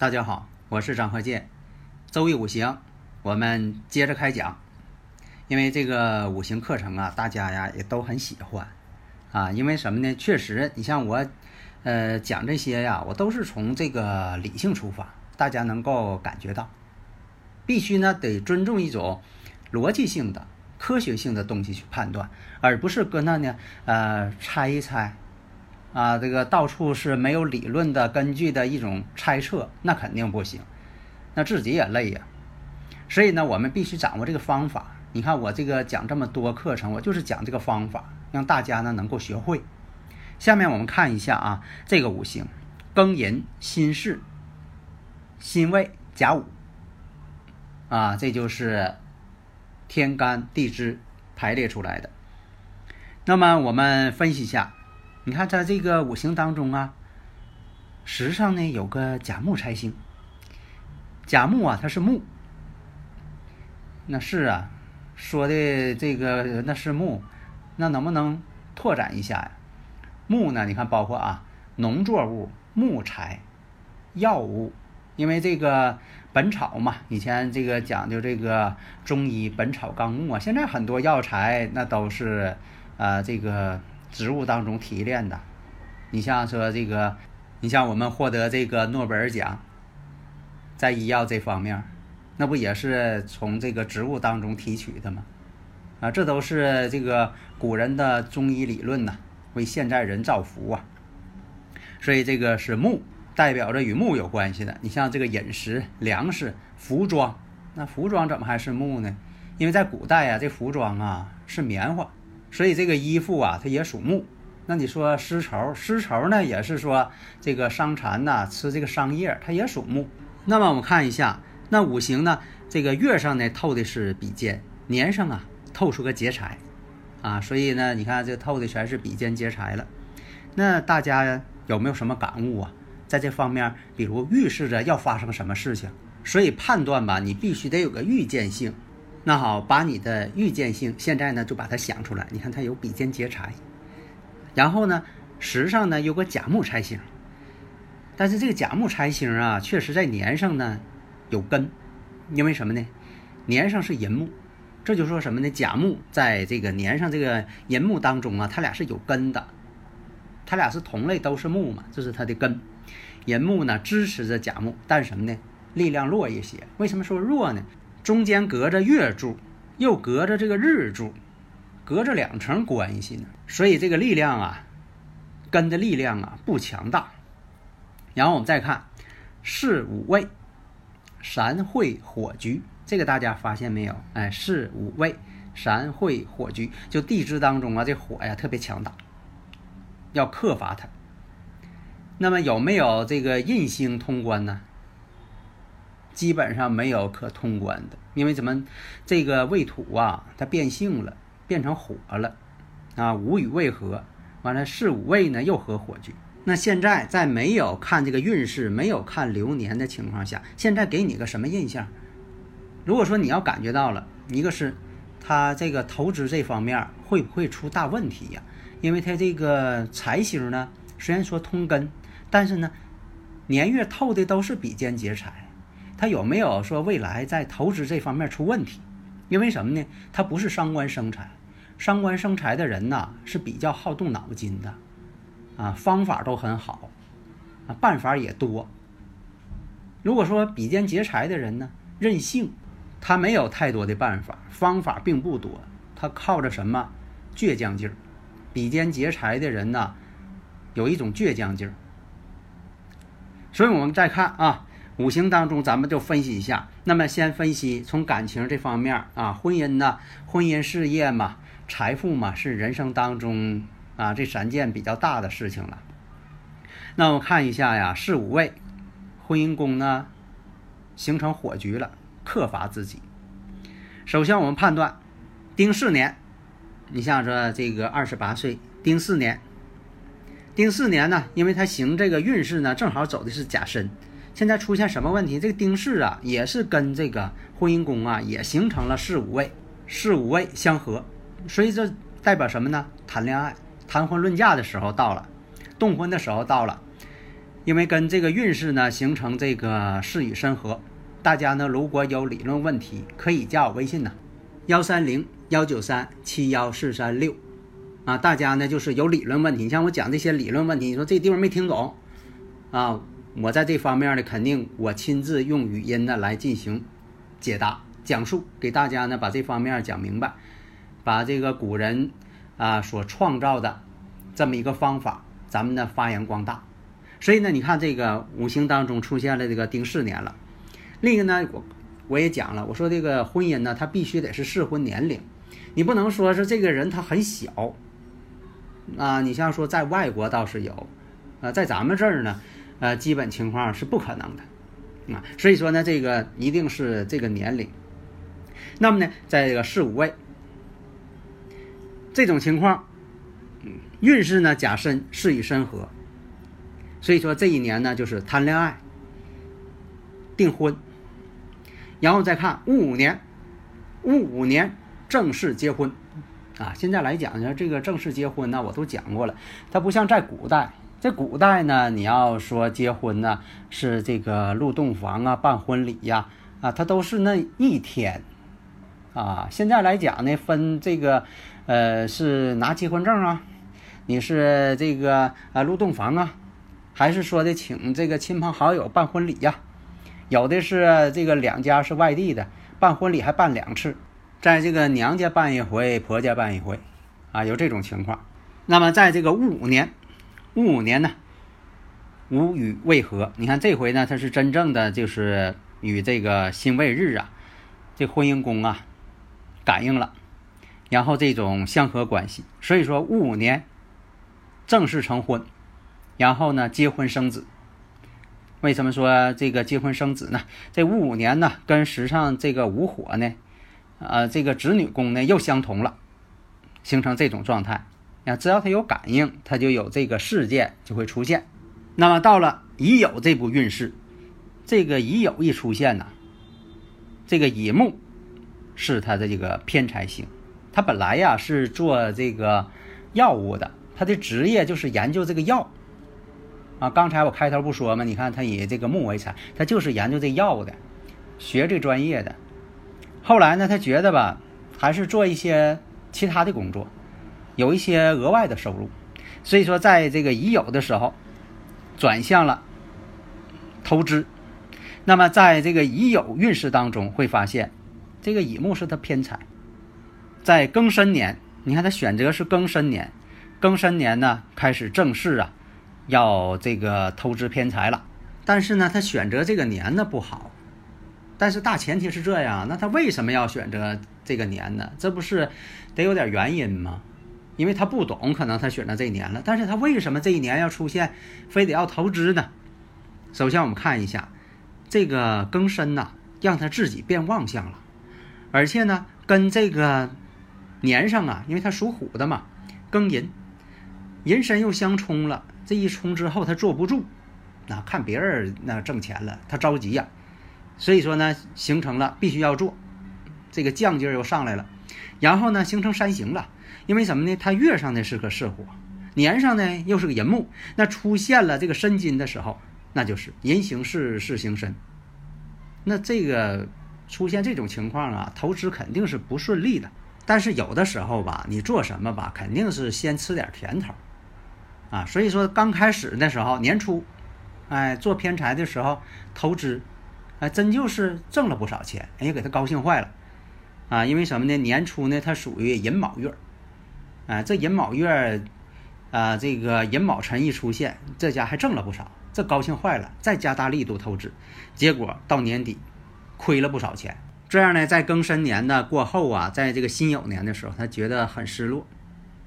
大家好，我是张鹤剑。周易五行，我们接着开讲。因为这个五行课程啊，大家呀也都很喜欢啊。因为什么呢？确实，你像我，呃，讲这些呀，我都是从这个理性出发，大家能够感觉到，必须呢得尊重一种逻辑性的、科学性的东西去判断，而不是搁那呢呃猜一猜。啊，这个到处是没有理论的根据的一种猜测，那肯定不行，那自己也累呀。所以呢，我们必须掌握这个方法。你看我这个讲这么多课程，我就是讲这个方法，让大家呢能够学会。下面我们看一下啊，这个五行：庚寅、辛巳、辛未、甲午。啊，这就是天干地支排列出来的。那么我们分析一下。你看，在这个五行当中啊，时上呢有个甲木财星。甲木啊，它是木。那是啊，说的这个那是木，那能不能拓展一下呀？木呢，你看包括啊，农作物、木材、药物，因为这个《本草》嘛，以前这个讲究这个中医《本草纲目》啊，现在很多药材那都是啊这个。植物当中提炼的，你像说这个，你像我们获得这个诺贝尔奖，在医药这方面，那不也是从这个植物当中提取的吗？啊，这都是这个古人的中医理论呐，为现在人造福啊。所以这个是木，代表着与木有关系的。你像这个饮食、粮食、服装，那服装怎么还是木呢？因为在古代啊，这服装啊是棉花。所以这个衣服啊，它也属木。那你说丝绸，丝绸呢也是说这个伤蚕呐吃这个桑叶，它也属木。那么我们看一下，那五行呢，这个月上呢透的是比肩，年上啊透出个劫财，啊，所以呢，你看这透的全是比肩劫财了。那大家有没有什么感悟啊？在这方面，比如预示着要发生什么事情，所以判断吧，你必须得有个预见性。那好，把你的预见性现在呢就把它想出来。你看它有比肩劫财，然后呢时上呢有个甲木财星，但是这个甲木财星啊，确实在年上呢有根，因为什么呢？年上是寅木，这就说什么呢？甲木在这个年上这个寅木当中啊，它俩是有根的，它俩是同类，都是木嘛，这是它的根。寅木呢支持着甲木，但什么呢？力量弱一些。为什么说弱呢？中间隔着月柱，又隔着这个日柱，隔着两层关系呢，所以这个力量啊，根的力量啊不强大。然后我们再看四五位，三会火局，这个大家发现没有？哎，四五位，三会火局，就地支当中啊，这火呀特别强大，要克伐它。那么有没有这个印星通关呢？基本上没有可通关的，因为怎么这个未土啊，它变性了，变成火了，啊，五与未合，完了四五位呢又合火局。那现在在没有看这个运势、没有看流年的情况下，现在给你个什么印象？如果说你要感觉到了，一个是他这个投资这方面会不会出大问题呀？因为他这个财星呢，虽然说通根，但是呢年月透的都是比肩劫财。他有没有说未来在投资这方面出问题？因为什么呢？他不是伤官生财，伤官生财的人呐是比较好动脑筋的，啊，方法都很好，啊，办法也多。如果说比肩劫财的人呢，任性，他没有太多的办法，方法并不多，他靠着什么倔强劲儿？比肩劫财的人呢，有一种倔强劲儿。所以我们再看啊。五行当中，咱们就分析一下。那么先分析从感情这方面啊，婚姻呢，婚姻事业嘛，财富嘛，是人生当中啊这三件比较大的事情了。那我看一下呀，四五位，婚姻宫呢形成火局了，克伐自己。首先我们判断丁巳年，你像说这个二十八岁丁巳年，丁巳年呢，因为它行这个运势呢，正好走的是甲申。现在出现什么问题？这个丁巳啊，也是跟这个婚姻宫啊，也形成了四五位，四五位相合，所以这代表什么呢？谈恋爱、谈婚论嫁的时候到了，动婚的时候到了，因为跟这个运势呢形成这个事与申合。大家呢如果有理论问题，可以加我微信呢，幺三零幺九三七幺四三六，啊，大家呢就是有理论问题，你像我讲这些理论问题，你说这地方没听懂，啊。我在这方面呢，肯定我亲自用语音呢来进行解答、讲述，给大家呢把这方面讲明白，把这个古人啊所创造的这么一个方法，咱们呢发扬光大。所以呢，你看这个五行当中出现了这个丁巳年了。另一个呢，我我也讲了，我说这个婚姻呢，它必须得是适婚年龄，你不能说是这个人他很小啊。你像说在外国倒是有，啊，在咱们这儿呢。呃，基本情况是不可能的，啊，所以说呢，这个一定是这个年龄。那么呢，在这个四五位这种情况，嗯运势呢甲申事与申合，所以说这一年呢就是谈恋爱、订婚，然后再看戊午年，戊午年正式结婚，啊，现在来讲呢，这个正式结婚呢，我都讲过了，它不像在古代。在古代呢，你要说结婚呢，是这个入洞房啊，办婚礼呀，啊，它都是那一天，啊，现在来讲呢，分这个，呃，是拿结婚证啊，你是这个啊入洞房啊，还是说的请这个亲朋好友办婚礼呀？有的是这个两家是外地的，办婚礼还办两次，在这个娘家办一回，婆家办一回，啊，有这种情况。那么在这个戊午年。戊午年呢，午与未合。你看这回呢，它是真正的就是与这个辛未日啊，这婚姻宫啊感应了，然后这种相合关系。所以说戊午年正式成婚，然后呢结婚生子。为什么说这个结婚生子呢？这戊午年呢跟时上这个午火呢，呃，这个子女宫呢又相同了，形成这种状态。啊，只要他有感应，他就有这个事件就会出现。那么到了乙酉这部运势，这个乙酉一出现呢，这个乙木是他的这个偏财星。他本来呀是做这个药物的，他的职业就是研究这个药。啊，刚才我开头不说吗？你看他以这个木为财，他就是研究这药物的，学这专业的。后来呢，他觉得吧，还是做一些其他的工作。有一些额外的收入，所以说在这个已有的时候，转向了投资。那么在这个已有运势当中，会发现这个乙木是他偏财。在庚申年，你看他选择是庚申年，庚申年呢开始正式啊，要这个投资偏财了。但是呢，他选择这个年呢不好。但是大前提是这样，那他为什么要选择这个年呢？这不是得有点原因吗？因为他不懂，可能他选择这一年了。但是他为什么这一年要出现，非得要投资呢？首先我们看一下，这个庚申呐，让他自己变旺相了，而且呢，跟这个年上啊，因为他属虎的嘛，庚寅，寅申又相冲了。这一冲之后，他坐不住，那看别人那挣钱了，他着急呀。所以说呢，形成了必须要做，这个犟劲儿又上来了，然后呢，形成三刑了。因为什么呢？它月上呢是个巳火，年上呢又是个寅木，那出现了这个申金的时候，那就是寅行巳，巳行申。那这个出现这种情况啊，投资肯定是不顺利的。但是有的时候吧，你做什么吧，肯定是先吃点甜头啊。所以说刚开始的时候，年初，哎，做偏财的时候投资，哎，真就是挣了不少钱，哎呀，给他高兴坏了啊。因为什么呢？年初呢，它属于寅卯月。啊，这寅卯月，啊，这个寅卯辰一出现，这家还挣了不少。这高兴坏了，再加大力度透支，结果到年底亏了不少钱。这样呢，在庚申年的过后啊，在这个辛酉年的时候，他觉得很失落，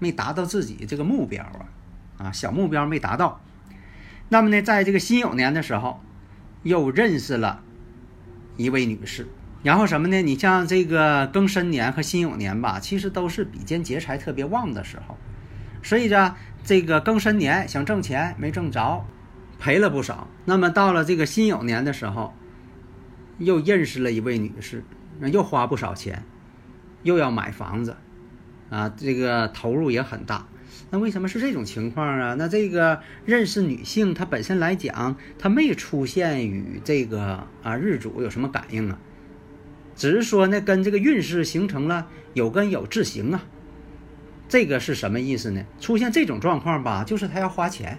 没达到自己这个目标啊，啊，小目标没达到。那么呢，在这个辛酉年的时候，又认识了一位女士。然后什么呢？你像这个庚申年和辛酉年吧，其实都是比肩劫财特别旺的时候，所以呢，这个庚申年想挣钱没挣着，赔了不少。那么到了这个辛酉年的时候，又认识了一位女士，又花不少钱，又要买房子，啊，这个投入也很大。那为什么是这种情况啊？那这个认识女性，她本身来讲，她没出现与这个啊日主有什么感应啊？只是说呢，跟这个运势形成了有根有质行啊，这个是什么意思呢？出现这种状况吧，就是他要花钱，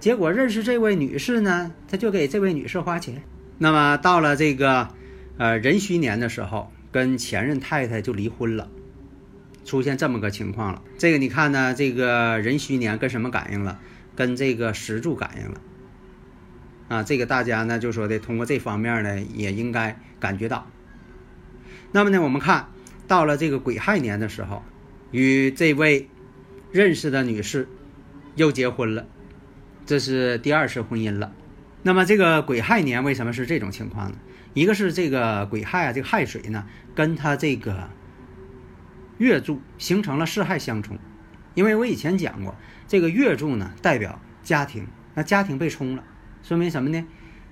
结果认识这位女士呢，他就给这位女士花钱。那么到了这个呃壬戌年的时候，跟前任太太就离婚了，出现这么个情况了。这个你看呢，这个壬戌年跟什么感应了？跟这个石柱感应了。啊，这个大家呢就说的通过这方面呢，也应该感觉到。那么呢，我们看到了这个癸亥年的时候，与这位认识的女士又结婚了，这是第二次婚姻了。那么这个癸亥年为什么是这种情况呢？一个是这个癸亥啊，这个亥水呢，跟它这个月柱形成了四亥相冲。因为我以前讲过，这个月柱呢代表家庭，那家庭被冲了，说明什么呢？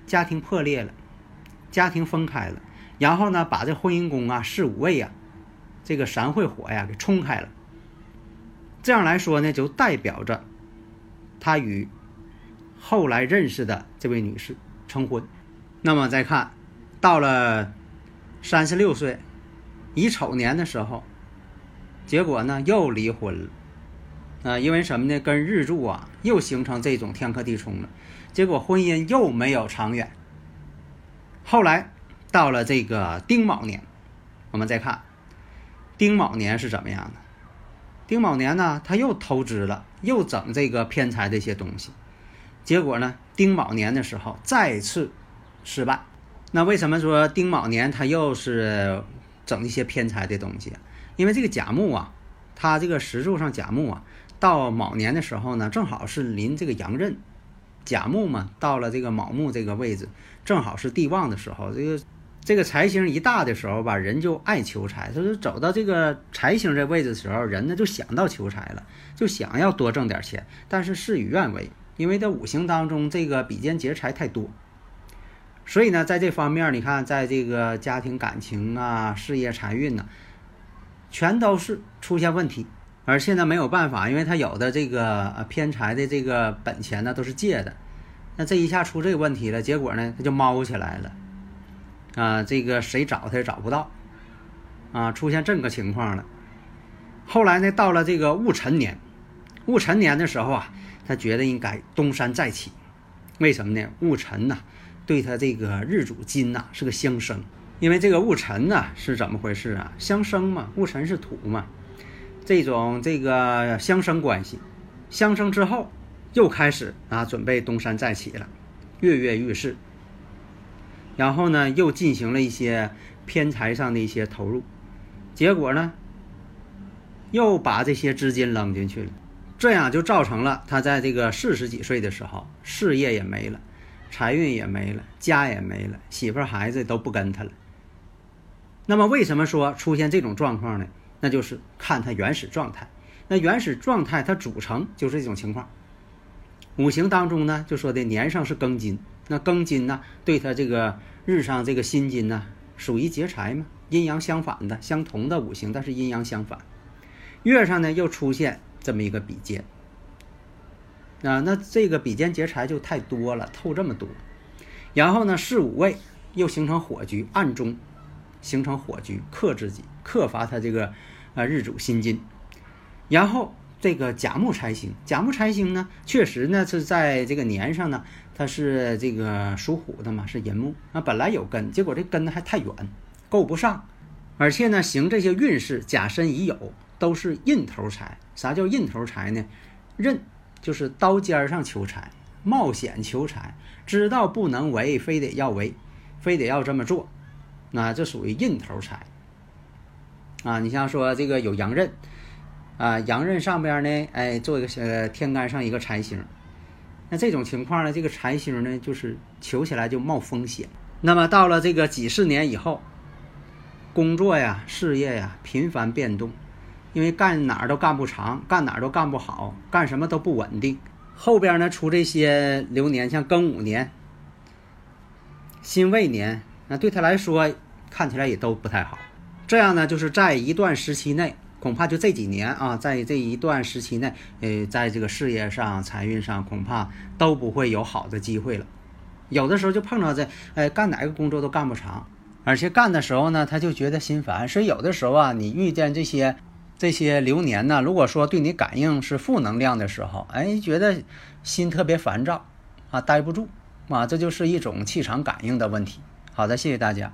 家庭破裂了，家庭分开了。然后呢，把这婚姻宫啊、四五位啊，这个三会火呀给冲开了。这样来说呢，就代表着他与后来认识的这位女士成婚。那么再看到了三十六岁乙丑年的时候，结果呢又离婚了。啊，因为什么呢？跟日柱啊又形成这种天克地冲了，结果婚姻又没有长远。后来。到了这个丁卯年，我们再看丁卯年是怎么样的？丁卯年呢，他又投资了，又整这个偏财的一些东西，结果呢，丁卯年的时候再次失败。那为什么说丁卯年他又是整一些偏财的东西？因为这个甲木啊，他这个石柱上甲木啊，到卯年的时候呢，正好是临这个阳刃，甲木嘛，到了这个卯木这个位置，正好是地旺的时候，这个。这个财星一大的时候吧，人就爱求财。就是走到这个财星这位置的时候，人呢就想到求财了，就想要多挣点钱。但是事与愿违，因为在五行当中这个比肩劫财太多，所以呢，在这方面你看，在这个家庭感情啊、事业财运呢，全都是出现问题。而现在没有办法，因为他有的这个偏财的这个本钱呢都是借的，那这一下出这个问题了，结果呢他就猫起来了。啊，这个谁找他也找不到，啊，出现这么个情况了。后来呢，到了这个戊辰年，戊辰年的时候啊，他觉得应该东山再起。为什么呢？戊辰呐，对他这个日主金呐是个相生，因为这个戊辰呐是怎么回事啊？相生嘛，戊辰是土嘛，这种这个相生关系，相生之后又开始啊准备东山再起了，跃跃欲试。然后呢，又进行了一些偏财上的一些投入，结果呢，又把这些资金扔进去了，这样就造成了他在这个四十几岁的时候，事业也没了，财运也没了，家也没了，媳妇孩子都不跟他了。那么为什么说出现这种状况呢？那就是看他原始状态。那原始状态它组成就是这种情况。五行当中呢，就说的年上是庚金。那庚金呢，对他这个日上这个辛金呢，属于劫财嘛，阴阳相反的，相同的五行，但是阴阳相反。月上呢又出现这么一个比肩，啊，那这个比肩劫财就太多了，透这么多。然后呢，四五位又形成火局，暗中形成火局，克自己，克伐他这个啊日主辛金。然后这个甲木财星，甲木财星呢，确实呢是在这个年上呢。它是这个属虎的嘛，是寅木，那本来有根，结果这根还太远，够不上，而且呢行这些运势，甲申乙酉都是印头财。啥叫印头财呢？刃就是刀尖上求财，冒险求财，知道不能为，非得要为，非得要这么做，那这属于印头财。啊，你像说这个有阳刃，啊，阳刃上边呢，哎，做一个呃天干上一个财星，那这种情况呢，这个财星呢，就是求起来就冒风险。那么到了这个几十年以后，工作呀、事业呀频繁变动，因为干哪儿都干不长，干哪儿都干不好，干什么都不稳定。后边呢出这些流年，像庚午年、辛未年，那对他来说看起来也都不太好。这样呢，就是在一段时期内，恐怕就这几年啊，在这一段时期内，呃，在这个事业上、财运上，恐怕都不会有好的机会了。有的时候就碰到这，呃，干哪个工作都干不长，而且干的时候呢，他就觉得心烦。所以有的时候啊，你遇见这些这些流年呢，如果说对你感应是负能量的时候，哎，觉得心特别烦躁，啊，待不住，啊，这就是一种气场感应的问题。好的，谢谢大家。